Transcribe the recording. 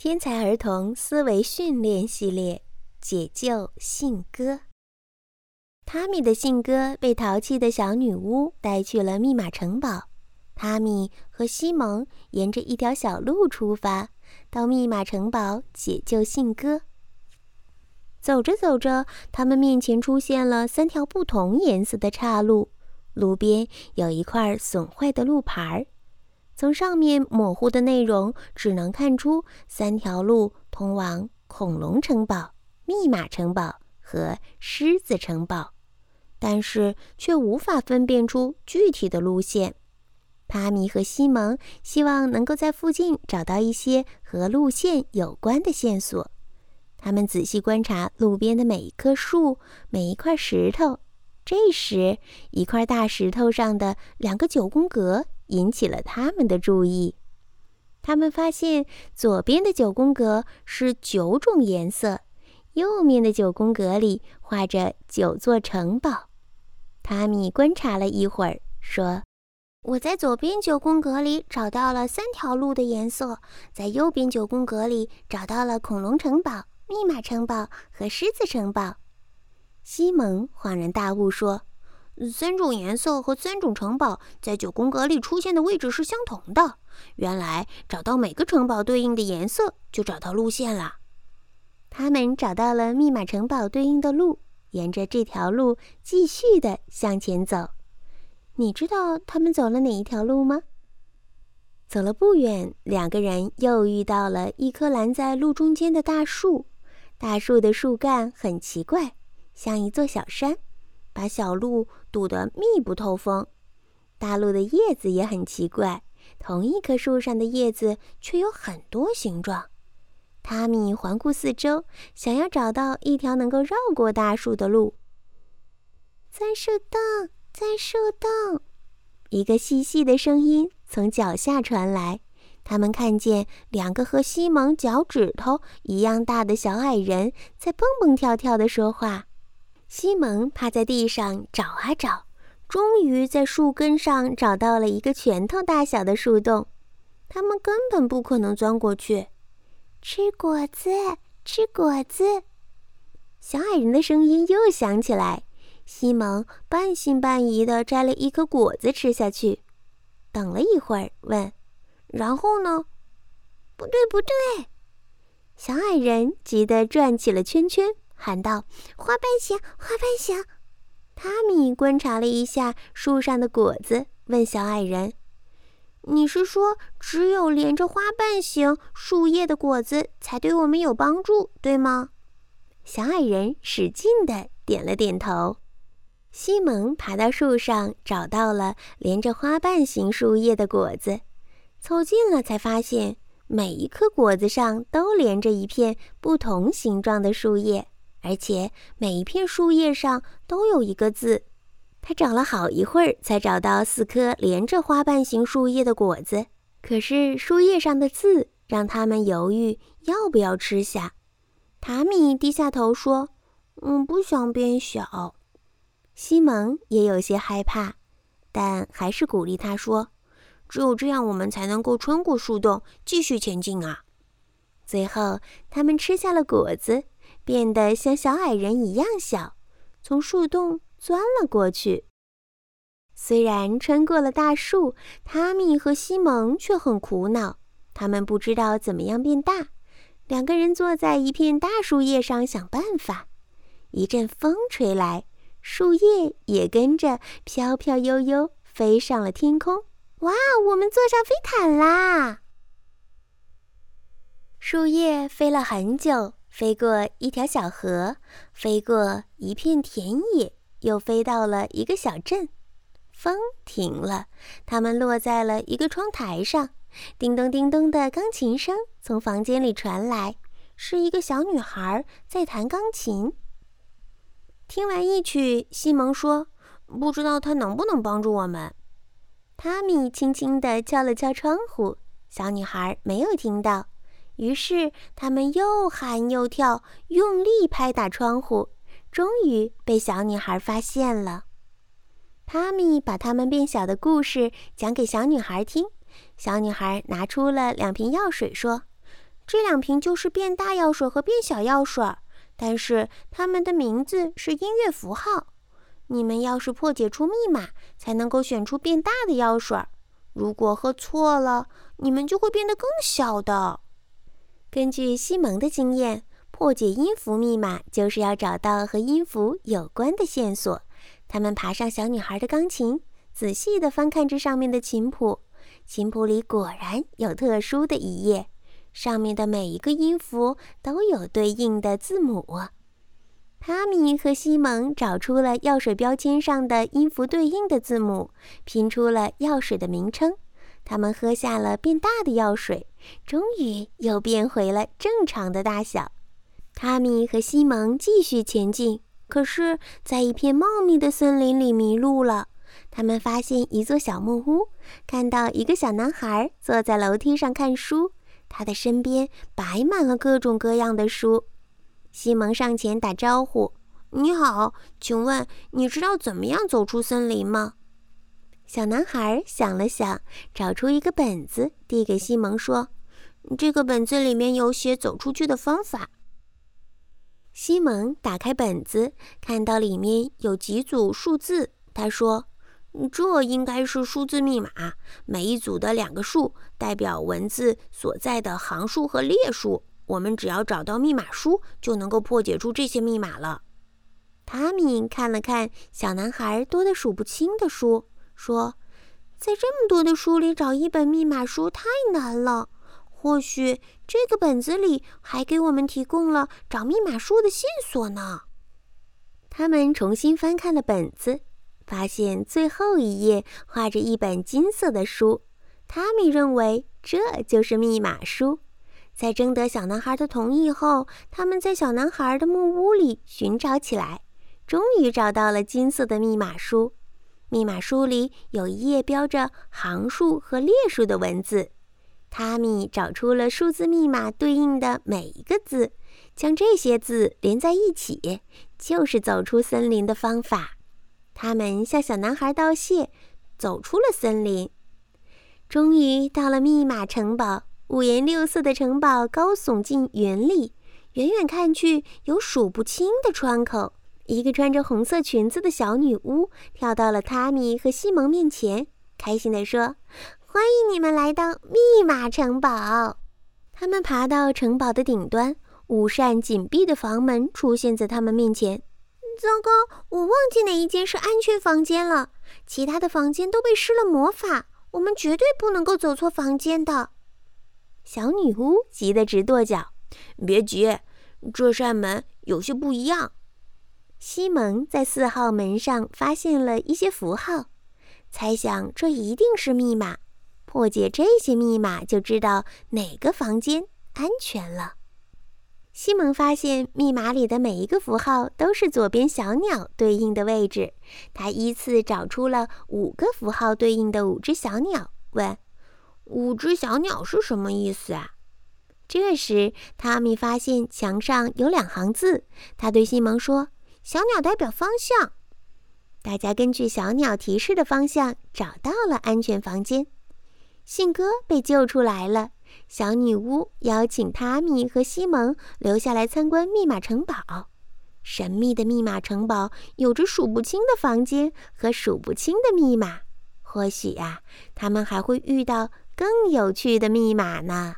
天才儿童思维训练系列解救信鸽。汤米的信鸽被淘气的小女巫带去了密码城堡。汤米和西蒙沿着一条小路出发，到密码城堡解救信鸽。走着走着，他们面前出现了三条不同颜色的岔路，路边有一块损坏的路牌儿。从上面模糊的内容只能看出三条路通往恐龙城堡、密码城堡和狮子城堡，但是却无法分辨出具体的路线。帕米和西蒙希望能够在附近找到一些和路线有关的线索。他们仔细观察路边的每一棵树、每一块石头。这时，一块大石头上的两个九宫格。引起了他们的注意。他们发现左边的九宫格是九种颜色，右面的九宫格里画着九座城堡。汤米观察了一会儿，说：“我在左边九宫格里找到了三条路的颜色，在右边九宫格里找到了恐龙城堡、密码城堡和狮子城堡。”西蒙恍然大悟，说。三种颜色和三种城堡在九宫格里出现的位置是相同的。原来找到每个城堡对应的颜色，就找到路线了。他们找到了密码城堡对应的路，沿着这条路继续的向前走。你知道他们走了哪一条路吗？走了不远，两个人又遇到了一棵拦在路中间的大树。大树的树干很奇怪，像一座小山。把小路堵得密不透风，大路的叶子也很奇怪，同一棵树上的叶子却有很多形状。汤米环顾四周，想要找到一条能够绕过大树的路。在树洞，在树洞，一个细细的声音从脚下传来。他们看见两个和西蒙脚趾头一样大的小矮人在蹦蹦跳跳地说话。西蒙趴在地上找啊找，终于在树根上找到了一个拳头大小的树洞。他们根本不可能钻过去。吃果子，吃果子！小矮人的声音又响起来。西蒙半信半疑地摘了一颗果子吃下去，等了一会儿，问：“然后呢？”“不对，不对！”小矮人急得转起了圈圈。喊道：“花瓣形，花瓣形！”汤米观察了一下树上的果子，问小矮人：“你是说只有连着花瓣形树叶的果子才对我们有帮助，对吗？”小矮人使劲地点了点头。西蒙爬到树上，找到了连着花瓣形树叶的果子，凑近了才发现，每一颗果子上都连着一片不同形状的树叶。而且每一片树叶上都有一个字，他找了好一会儿才找到四颗连着花瓣形树叶的果子。可是树叶上的字让他们犹豫要不要吃下。塔米低下头说：“嗯，不想变小。”西蒙也有些害怕，但还是鼓励他说：“只有这样，我们才能够穿过树洞，继续前进啊！”最后，他们吃下了果子。变得像小矮人一样小，从树洞钻了过去。虽然穿过了大树，汤米和西蒙却很苦恼。他们不知道怎么样变大。两个人坐在一片大树叶上想办法。一阵风吹来，树叶也跟着飘飘悠悠飞上了天空。哇，我们坐上飞毯啦！树叶飞了很久。飞过一条小河，飞过一片田野，又飞到了一个小镇。风停了，他们落在了一个窗台上。叮咚叮咚的钢琴声从房间里传来，是一个小女孩在弹钢琴。听完一曲，西蒙说：“不知道他能不能帮助我们。”汤米轻轻地敲了敲窗户，小女孩没有听到。于是他们又喊又跳，用力拍打窗户，终于被小女孩发现了。汤米把他们变小的故事讲给小女孩听。小女孩拿出了两瓶药水，说：“这两瓶就是变大药水和变小药水，但是它们的名字是音乐符号。你们要是破解出密码，才能够选出变大的药水。如果喝错了，你们就会变得更小的。根据西蒙的经验，破解音符密码就是要找到和音符有关的线索。他们爬上小女孩的钢琴，仔细地翻看这上面的琴谱。琴谱里果然有特殊的一页，上面的每一个音符都有对应的字母。哈米和西蒙找出了药水标签上的音符对应的字母，拼出了药水的名称。他们喝下了变大的药水，终于又变回了正常的大小。哈米和西蒙继续前进，可是，在一片茂密的森林里迷路了。他们发现一座小木屋，看到一个小男孩坐在楼梯上看书，他的身边摆满了各种各样的书。西蒙上前打招呼：“你好，请问你知道怎么样走出森林吗？”小男孩想了想，找出一个本子，递给西蒙说：“这个本子里面有写走出去的方法。”西蒙打开本子，看到里面有几组数字。他说：“这应该是数字密码，每一组的两个数代表文字所在的行数和列数。”我们只要找到密码书，就能够破解出这些密码了。塔米看了看小男孩多得数不清的书，说：“在这么多的书里找一本密码书太难了。或许这个本子里还给我们提供了找密码书的线索呢。”他们重新翻看了本子，发现最后一页画着一本金色的书。塔米认为这就是密码书。在征得小男孩的同意后，他们在小男孩的木屋里寻找起来，终于找到了金色的密码书。密码书里有一页标着行数和列数的文字。塔米找出了数字密码对应的每一个字，将这些字连在一起，就是走出森林的方法。他们向小男孩道谢，走出了森林，终于到了密码城堡。五颜六色的城堡高耸进云里，远远看去有数不清的窗口。一个穿着红色裙子的小女巫跳到了塔米和西蒙面前，开心地说：“欢迎你们来到密码城堡。”他们爬到城堡的顶端，五扇紧闭的房门出现在他们面前。糟糕，我忘记哪一间是安全房间了，其他的房间都被施了魔法，我们绝对不能够走错房间的。小女巫急得直跺脚，别急，这扇门有些不一样。西蒙在四号门上发现了一些符号，猜想这一定是密码。破解这些密码，就知道哪个房间安全了。西蒙发现密码里的每一个符号都是左边小鸟对应的位置，他依次找出了五个符号对应的五只小鸟，问。五只小鸟是什么意思啊？这时，汤米发现墙上有两行字。他对西蒙说：“小鸟代表方向。”大家根据小鸟提示的方向找到了安全房间。信鸽被救出来了。小女巫邀请汤米和西蒙留下来参观密码城堡。神秘的密码城堡有着数不清的房间和数不清的密码。或许呀，他们还会遇到。更有趣的密码呢。